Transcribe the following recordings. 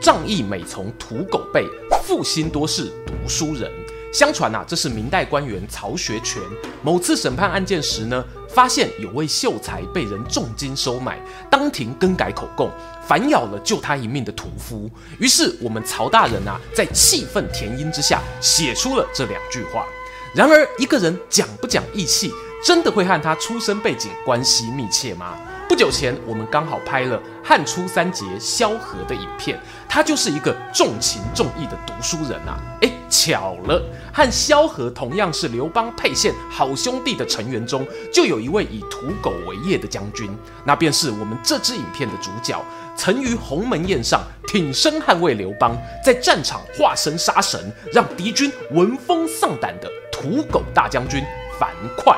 仗义每从屠狗辈，负心多是读书人。相传啊，这是明代官员曹学全某次审判案件时呢，发现有位秀才被人重金收买，当庭更改口供，反咬了救他一命的屠夫。于是我们曹大人啊，在气愤填膺之下，写出了这两句话。然而，一个人讲不讲义气，真的会和他出身背景关系密切吗？不久前，我们刚好拍了汉初三杰萧何的影片，他就是一个重情重义的读书人啊！诶，巧了，和萧何同样是刘邦沛县好兄弟的成员中，就有一位以屠狗为业的将军，那便是我们这支影片的主角，曾于鸿门宴上挺身捍卫刘邦，在战场化身杀神，让敌军闻风丧胆的屠狗大将军樊哙。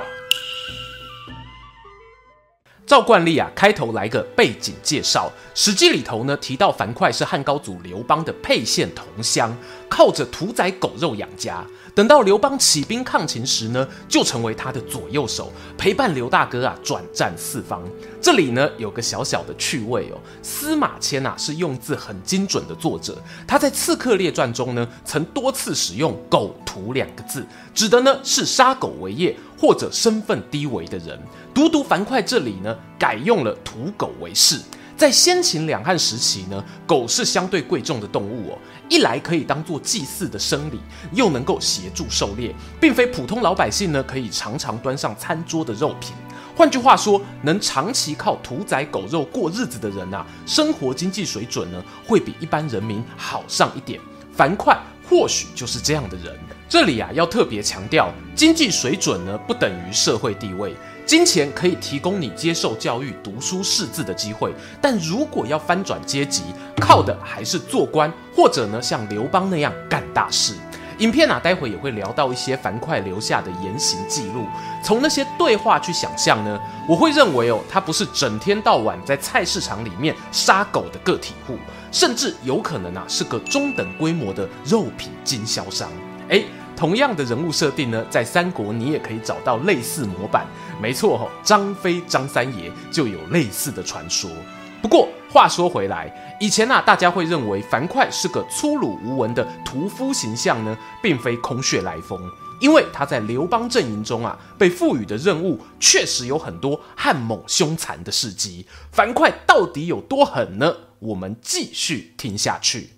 照惯例啊，开头来个背景介绍。《史记》里头呢提到，樊哙是汉高祖刘邦的沛县同乡，靠着屠宰狗肉养家。等到刘邦起兵抗秦时呢，就成为他的左右手，陪伴刘大哥啊转战四方。这里呢有个小小的趣味哦，司马迁啊是用字很精准的作者，他在《刺客列传》中呢曾多次使用“狗屠”两个字，指的呢是杀狗为业或者身份低微的人。独独樊哙这里呢改用了屠狗为事。在先秦两汉时期呢，狗是相对贵重的动物哦。一来可以当做祭祀的生礼，又能够协助狩猎，并非普通老百姓呢可以常常端上餐桌的肉品。换句话说，能长期靠屠宰狗肉过日子的人啊，生活经济水准呢会比一般人民好上一点。樊哙或许就是这样的人。这里啊要特别强调，经济水准呢不等于社会地位。金钱可以提供你接受教育、读书识字的机会，但如果要翻转阶级，靠的还是做官，或者呢像刘邦那样干大事。影片啊，待会也会聊到一些樊哙留下的言行记录，从那些对话去想象呢，我会认为哦，他不是整天到晚在菜市场里面杀狗的个体户，甚至有可能啊是个中等规模的肉品经销商。诶同样的人物设定呢，在三国你也可以找到类似模板。没错哈，张飞张三爷就有类似的传说。不过话说回来，以前啊，大家会认为樊哙是个粗鲁无文的屠夫形象呢，并非空穴来风，因为他在刘邦阵营中啊，被赋予的任务确实有很多悍猛凶残的事迹。樊哙到底有多狠呢？我们继续听下去。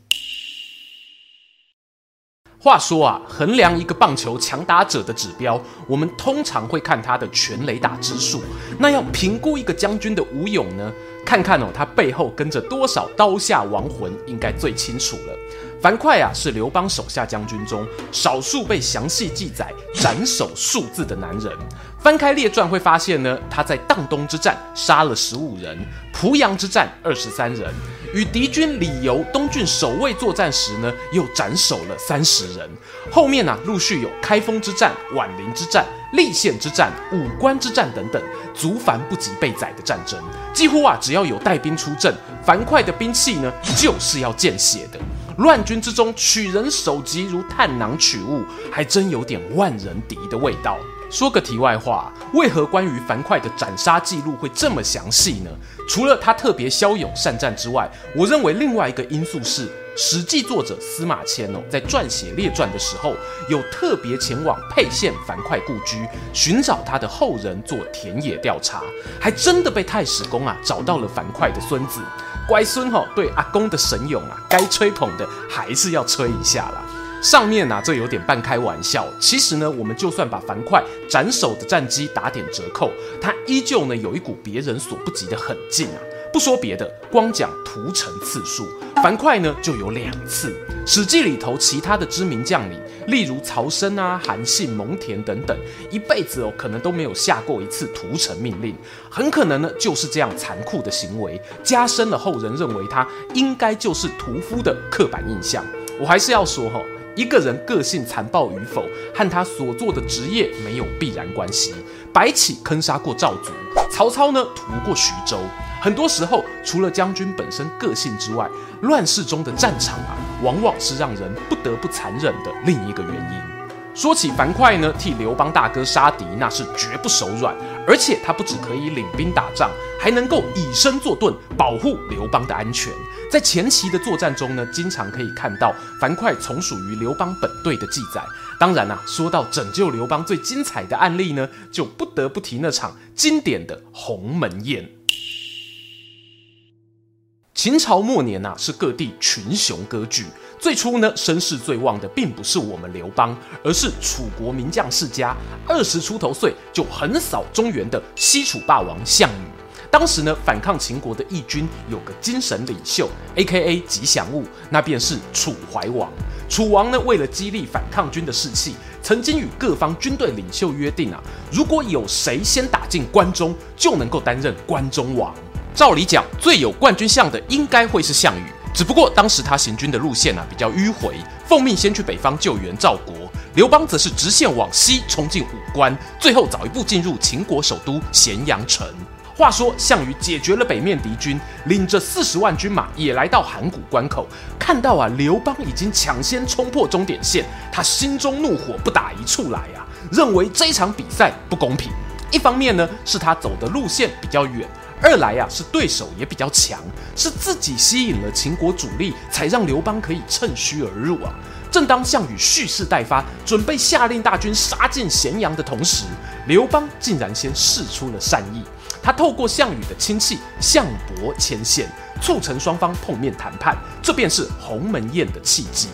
话说啊，衡量一个棒球强打者的指标，我们通常会看他的全垒打支数。那要评估一个将军的武勇呢？看看哦，他背后跟着多少刀下亡魂，应该最清楚了。樊哙啊，是刘邦手下将军中少数被详细记载斩首数字的男人。翻开列传会发现呢，他在砀东之战杀了十五人，濮阳之战二十三人，与敌军李由、东郡守卫作战时呢，又斩首了三十人。后面呢、陆续有开封之战、宛陵之战、立县之战、武关之战等等，足繁不及被宰的战争。几乎啊，只要有带兵出阵，樊哙的兵器呢，就是要见血的。乱军之中取人首级如探囊取物，还真有点万人敌的味道。说个题外话，为何关于樊哙的斩杀记录会这么详细呢？除了他特别骁勇善战之外，我认为另外一个因素是，《史记》作者司马迁哦，在撰写列传的时候，有特别前往沛县樊哙故居，寻找他的后人做田野调查，还真的被太史公啊找到了樊哙的孙子。乖孙吼，对阿公的神勇啊，该吹捧的还是要吹一下啦。上面呢、啊，这有点半开玩笑。其实呢，我们就算把樊哙斩首的战绩打点折扣，他依旧呢有一股别人所不及的狠劲啊！不说别的，光讲屠城次数，樊哙呢就有两次。《史记》里头其他的知名将领，例如曹参啊、韩信、蒙恬等等，一辈子哦可能都没有下过一次屠城命令，很可能呢就是这样残酷的行为，加深了后人认为他应该就是屠夫的刻板印象。我还是要说哈。一个人个性残暴与否，和他所做的职业没有必然关系。白起坑杀过赵族，曹操呢屠过徐州。很多时候，除了将军本身个性之外，乱世中的战场啊，往往是让人不得不残忍的另一个原因。说起樊哙呢，替刘邦大哥杀敌，那是绝不手软。而且他不只可以领兵打仗，还能够以身作盾，保护刘邦的安全。在前期的作战中呢，经常可以看到樊哙从属于刘邦本队的记载。当然啦、啊，说到拯救刘邦最精彩的案例呢，就不得不提那场经典的鸿门宴。秦朝末年啊，是各地群雄割据。最初呢，声势最旺的并不是我们刘邦，而是楚国名将世家，二十出头岁就横扫中原的西楚霸王项羽。当时呢，反抗秦国的义军有个精神领袖，A.K.A. 吉祥物，那便是楚怀王。楚王呢，为了激励反抗军的士气，曾经与各方军队领袖约定啊，如果有谁先打进关中，就能够担任关中王。照理讲，最有冠军相的应该会是项羽，只不过当时他行军的路线啊比较迂回，奉命先去北方救援赵国，刘邦则是直线往西冲进武关，最后早一步进入秦国首都咸阳城。话说项羽解决了北面敌军，领着四十万军马也来到函谷关口，看到啊刘邦已经抢先冲破终点线，他心中怒火不打一处来啊，认为这场比赛不公平。一方面呢是他走的路线比较远。二来呀、啊，是对手也比较强，是自己吸引了秦国主力，才让刘邦可以趁虚而入啊。正当项羽蓄势待发，准备下令大军杀进咸阳的同时，刘邦竟然先试出了善意，他透过项羽的亲戚项伯牵线，促成双方碰面谈判，这便是鸿门宴的契机。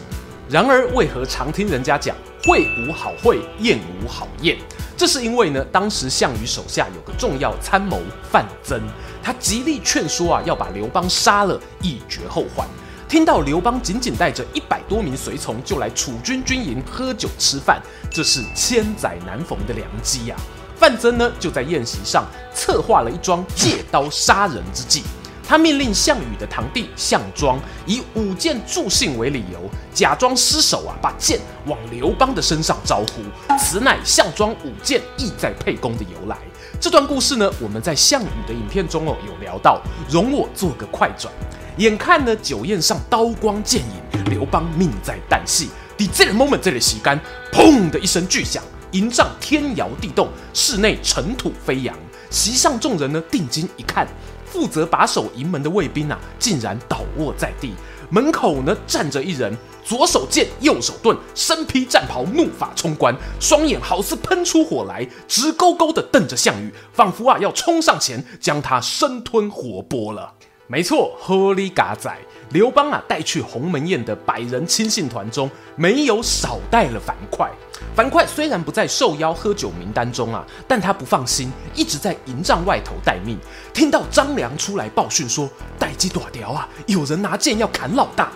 然而，为何常听人家讲会无好会，宴无好宴？这是因为呢，当时项羽手下有个重要参谋范增，他极力劝说啊，要把刘邦杀了，以绝后患。听到刘邦仅仅带着一百多名随从就来楚军军营喝酒吃饭，这是千载难逢的良机呀、啊。范增呢，就在宴席上策划了一桩借刀杀人之计。他命令项羽的堂弟项庄以舞剑助兴为理由，假装失手啊，把剑往刘邦的身上招呼。此乃项庄舞剑意在沛公的由来。这段故事呢，我们在项羽的影片中哦有聊到，容我做个快转。眼看呢酒宴上刀光剑影，刘邦命在旦夕。的这个 moment 这里洗干，砰的一声巨响，营帐天摇地动，室内尘土飞扬。席上众人呢定睛一看。负责把守营门的卫兵啊，竟然倒卧在地。门口呢站着一人，左手剑，右手盾，身披战袍，怒发冲冠，双眼好似喷出火来，直勾勾地瞪着项羽，仿佛啊要冲上前将他生吞活剥了。没错，好哩嘎仔，刘邦啊带去鸿门宴的百人亲信团中，没有少带了樊哙。樊哙虽然不在受邀喝酒名单中啊，但他不放心，一直在营帐外头待命。听到张良出来报讯说：“待机短条啊，有人拿剑要砍老大。”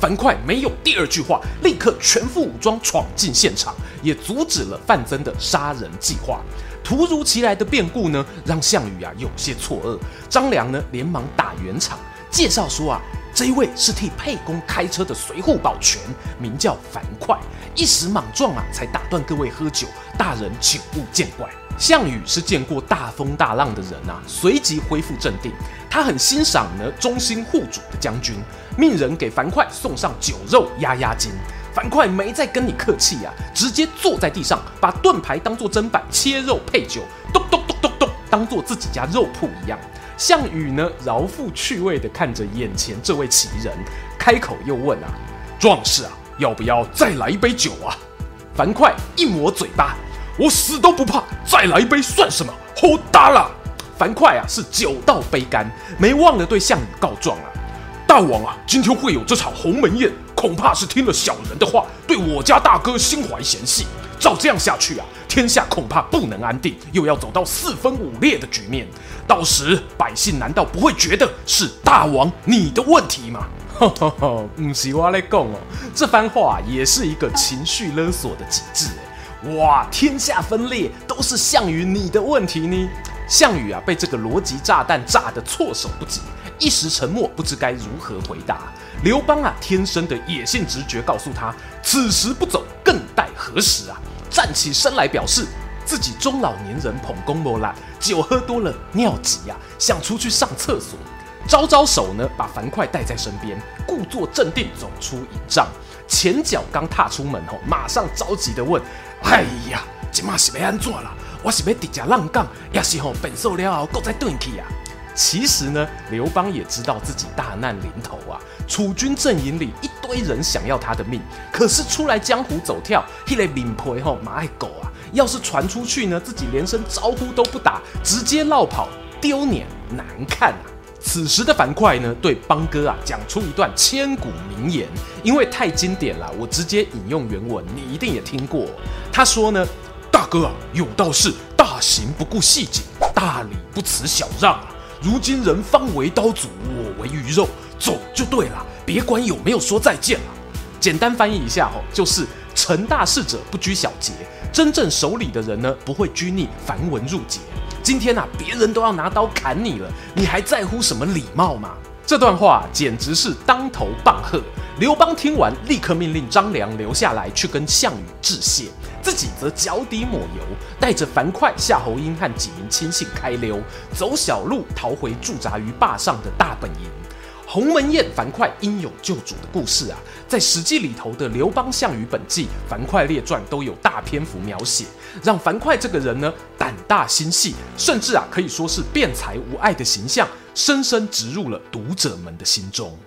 樊哙没有第二句话，立刻全副武装闯进现场，也阻止了范增的杀人计划。突如其来的变故呢，让项羽啊有些错愕。张良呢，连忙打圆场，介绍说啊。这一位是替沛公开车的随护保全，名叫樊哙，一时莽撞啊，才打断各位喝酒，大人请勿见怪。项羽是见过大风大浪的人啊，随即恢复镇定。他很欣赏呢忠心护主的将军，命人给樊哙送上酒肉压压惊。樊哙没再跟你客气呀、啊，直接坐在地上，把盾牌当做砧板切肉配酒，咚咚咚咚咚，当做自己家肉铺一样。项羽呢，饶富趣味地看着眼前这位奇人，开口又问啊：“壮士啊，要不要再来一杯酒啊？”樊哙一抹嘴巴：“我死都不怕，再来一杯算什么？好大了！”樊哙啊，是酒到杯干，没忘了对项羽告状啊：“大王啊，今天会有这场鸿门宴，恐怕是听了小人的话，对我家大哥心怀嫌隙。照这样下去啊，天下恐怕不能安定，又要走到四分五裂的局面。”到时百姓难道不会觉得是大王你的问题吗？呵呵呵，不是我来讲哦，这番话也是一个情绪勒索的极致。哇，天下分裂都是项羽你的问题呢？项羽啊，被这个逻辑炸弹炸得措手不及，一时沉默，不知该如何回答。刘邦啊，天生的野性直觉告诉他，此时不走，更待何时啊？站起身来，表示自己中老年人捧功莫烂，酒喝多了尿急呀、啊，想出去上厕所。招招手呢，把樊哙带在身边，故作镇定走出营帐。前脚刚踏出门后，马上着急的问：“哎呀，今嘛是要安怎啦？我是要直接浪杠，也是吼变瘦了后，搁再转去啊？”其实呢，刘邦也知道自己大难临头啊，楚军阵营里一堆人想要他的命，可是出来江湖走跳，迄个面皮吼马爱狗啊，要是传出去呢，自己连声招呼都不打，直接落跑，丢脸难看啊！此时的樊哙呢，对邦哥啊讲出一段千古名言，因为太经典了，我直接引用原文，你一定也听过。他说呢：“大哥啊，有道是大行不顾细节，大礼不辞小让啊。”如今人方为刀俎，我为鱼肉，走就对了，别管有没有说再见了。简单翻译一下哦，就是成大事者不拘小节，真正守礼的人呢，不会拘泥繁文缛节。今天啊，别人都要拿刀砍你了，你还在乎什么礼貌吗？这段话简直是当头棒喝。刘邦听完，立刻命令张良留下来去跟项羽致谢。自己则脚底抹油，带着樊哙、夏侯婴和几名亲信开溜，走小路逃回驻扎于坝上的大本营。鸿门宴，樊哙因有救主的故事啊，在《史记》里头的《刘邦项羽本纪》《樊哙列传》都有大篇幅描写，让樊哙这个人呢胆大心细，甚至啊可以说是辩才无碍的形象，深深植入了读者们的心中。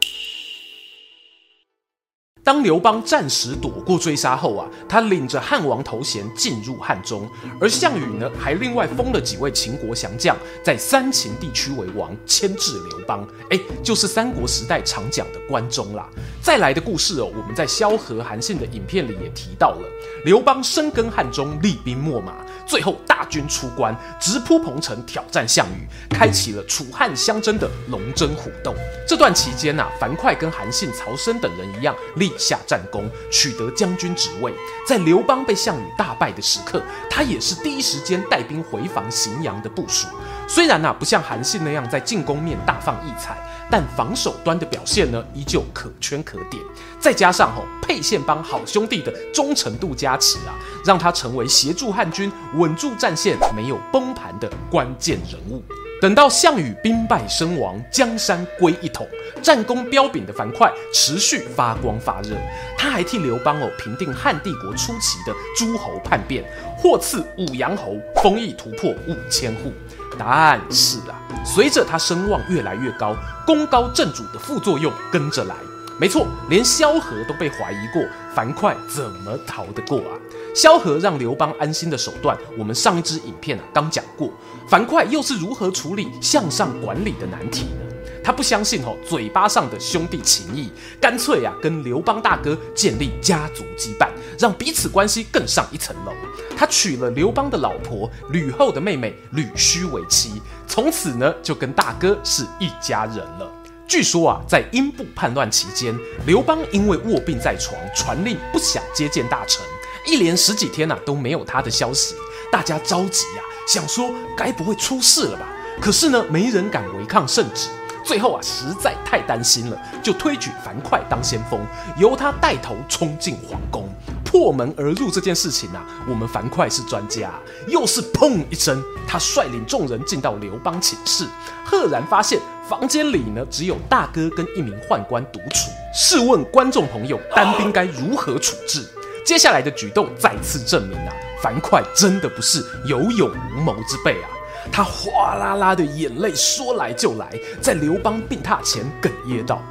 当刘邦暂时躲过追杀后啊，他领着汉王头衔进入汉中，而项羽呢，还另外封了几位秦国降将在三秦地区为王，牵制刘邦。哎，就是三国时代常讲的关中啦。再来的故事哦，我们在萧何、韩信的影片里也提到了，刘邦深耕汉中，厉兵秣马，最后大军出关，直扑彭城挑战项羽，开启了楚汉相争的龙争虎斗。这段期间呐、樊哙跟韩信、曹参等人一样立下战功，取得将军职位。在刘邦被项羽大败的时刻，他也是第一时间带兵回防荥阳的部署。虽然呐、啊，不像韩信那样在进攻面大放异彩，但防守端的表现呢，依旧可圈可点。再加上吼、哦、沛县帮好兄弟的忠诚度加持啊，让他成为协助汉军稳住战线、没有崩盘的关键人物。等到项羽兵败身亡，江山归一统，战功彪炳的樊哙持续发光发热。他还替刘邦哦平定汉帝国初期的诸侯叛变，获赐五阳侯，封邑突破五千户。但是啊，随着他声望越来越高，功高震主的副作用跟着来。没错，连萧何都被怀疑过，樊哙怎么逃得过啊？萧何让刘邦安心的手段，我们上一支影片啊刚讲过。樊哙又是如何处理向上管理的难题呢？他不相信哦，嘴巴上的兄弟情谊，干脆啊跟刘邦大哥建立家族羁绊，让彼此关系更上一层楼。他娶了刘邦的老婆吕后的妹妹吕须为妻，从此呢就跟大哥是一家人了。据说啊，在英布叛乱期间，刘邦因为卧病在床，传令不想接见大臣，一连十几天呐、啊、都没有他的消息，大家着急呀、啊，想说该不会出事了吧？可是呢，没人敢违抗圣旨，最后啊，实在太担心了，就推举樊哙当先锋，由他带头冲进皇宫。破门而入这件事情啊，我们樊哙是专家。又是砰一声，他率领众人进到刘邦寝室，赫然发现房间里呢只有大哥跟一名宦官独处。试问观众朋友，单兵该如何处置？接下来的举动再次证明啊，樊哙真的不是有勇无谋之辈啊！他哗啦啦的眼泪说来就来，在刘邦病榻前哽咽道：“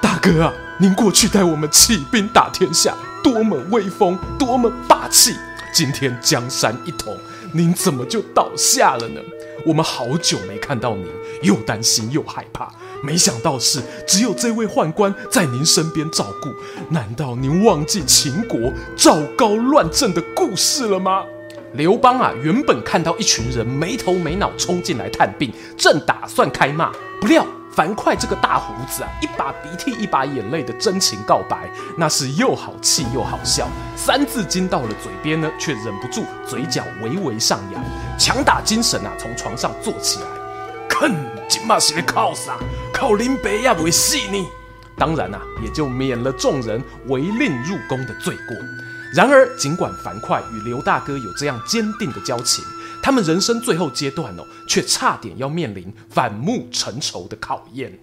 大哥啊，您过去带我们起兵打天下。”多么威风，多么霸气！今天江山一统，您怎么就倒下了呢？我们好久没看到您，又担心又害怕。没想到是只有这位宦官在您身边照顾。难道您忘记秦国赵高乱政的故事了吗？刘邦啊，原本看到一群人没头没脑冲进来探病，正打算开骂，不料。樊哙这个大胡子啊，一把鼻涕一把眼泪的真情告白，那是又好气又好笑。三字经到了嘴边呢，却忍不住嘴角微微上扬，强打精神啊，从床上坐起来。看，今嘛是靠啥？靠林北亚为死呢？当然啊，也就免了众人违令入宫的罪过。然而，尽管樊哙与刘大哥有这样坚定的交情，他们人生最后阶段哦，却差点要面临反目成仇的考验。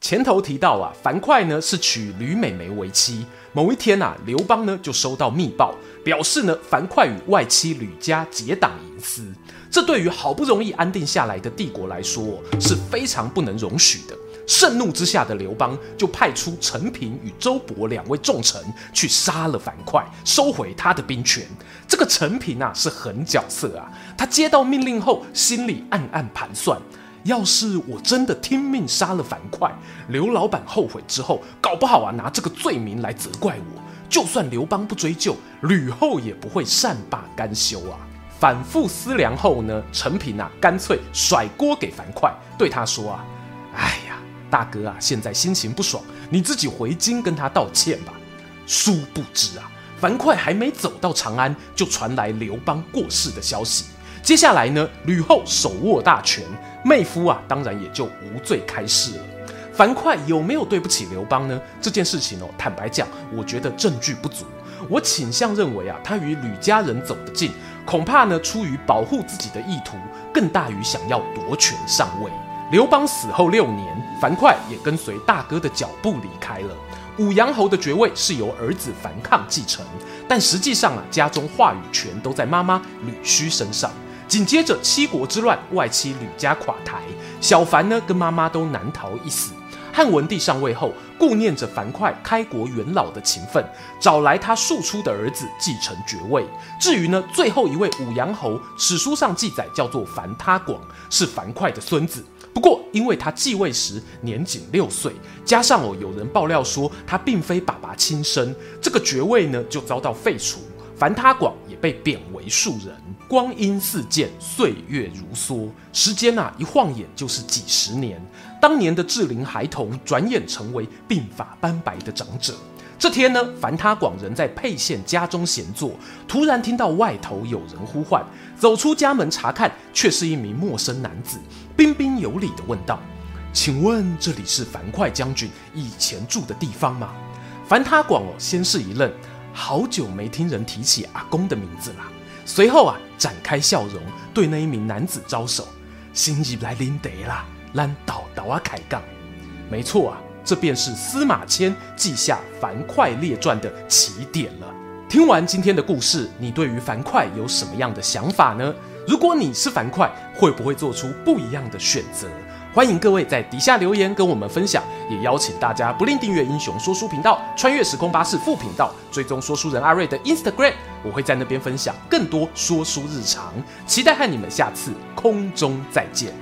前头提到啊，樊哙呢是娶吕美眉为妻。某一天啊，刘邦呢就收到密报，表示呢樊哙与外戚吕家结党营私。这对于好不容易安定下来的帝国来说，是非常不能容许的。盛怒之下的刘邦就派出陈平与周勃两位重臣去杀了樊哙，收回他的兵权。这个陈平啊是狠角色啊，他接到命令后心里暗暗盘算：要是我真的听命杀了樊哙，刘老板后悔之后，搞不好啊拿这个罪名来责怪我。就算刘邦不追究，吕后也不会善罢甘休啊。反复思量后呢，陈平啊干脆甩锅给樊哙，对他说啊：哎。大哥啊，现在心情不爽，你自己回京跟他道歉吧。殊不知啊，樊哙还没走到长安，就传来刘邦过世的消息。接下来呢，吕后手握大权，妹夫啊，当然也就无罪开释了。樊哙有没有对不起刘邦呢？这件事情哦，坦白讲，我觉得证据不足。我倾向认为啊，他与吕家人走得近，恐怕呢，出于保护自己的意图，更大于想要夺权上位。刘邦死后六年，樊哙也跟随大哥的脚步离开了。武阳侯的爵位是由儿子樊亢继承，但实际上啊，家中话语权都在妈妈吕须身上。紧接着七国之乱，外戚吕家垮台，小樊呢跟妈妈都难逃一死。汉文帝上位后，顾念着樊哙开国元老的情分，找来他庶出的儿子继承爵位。至于呢，最后一位武阳侯，史书上记载叫做樊他广，是樊哙的孙子。不过，因为他继位时年仅六岁，加上哦有人爆料说他并非爸爸亲生，这个爵位呢就遭到废除，樊他广也被贬为庶人。光阴似箭，岁月如梭，时间啊一晃眼就是几十年。当年的稚龄孩童，转眼成为鬓发斑白的长者。这天呢，樊他广人在沛县家中闲坐，突然听到外头有人呼唤，走出家门查看，却是一名陌生男子。彬彬有礼地问道：“请问这里是樊哙将军以前住的地方吗？”樊他广哦，先是一愣，好久没听人提起阿公的名字了。随后啊，展开笑容，对那一名男子招手：“新入来领得啦，让导导啊开杠。”没错啊，这便是司马迁记下《樊哙列传》的起点了。听完今天的故事，你对于樊哙有什么样的想法呢？如果你是樊哙，会不会做出不一样的选择？欢迎各位在底下留言跟我们分享，也邀请大家不吝订阅英雄说书频道、穿越时空巴士副频道、追踪说书人阿瑞的 Instagram，我会在那边分享更多说书日常，期待和你们下次空中再见。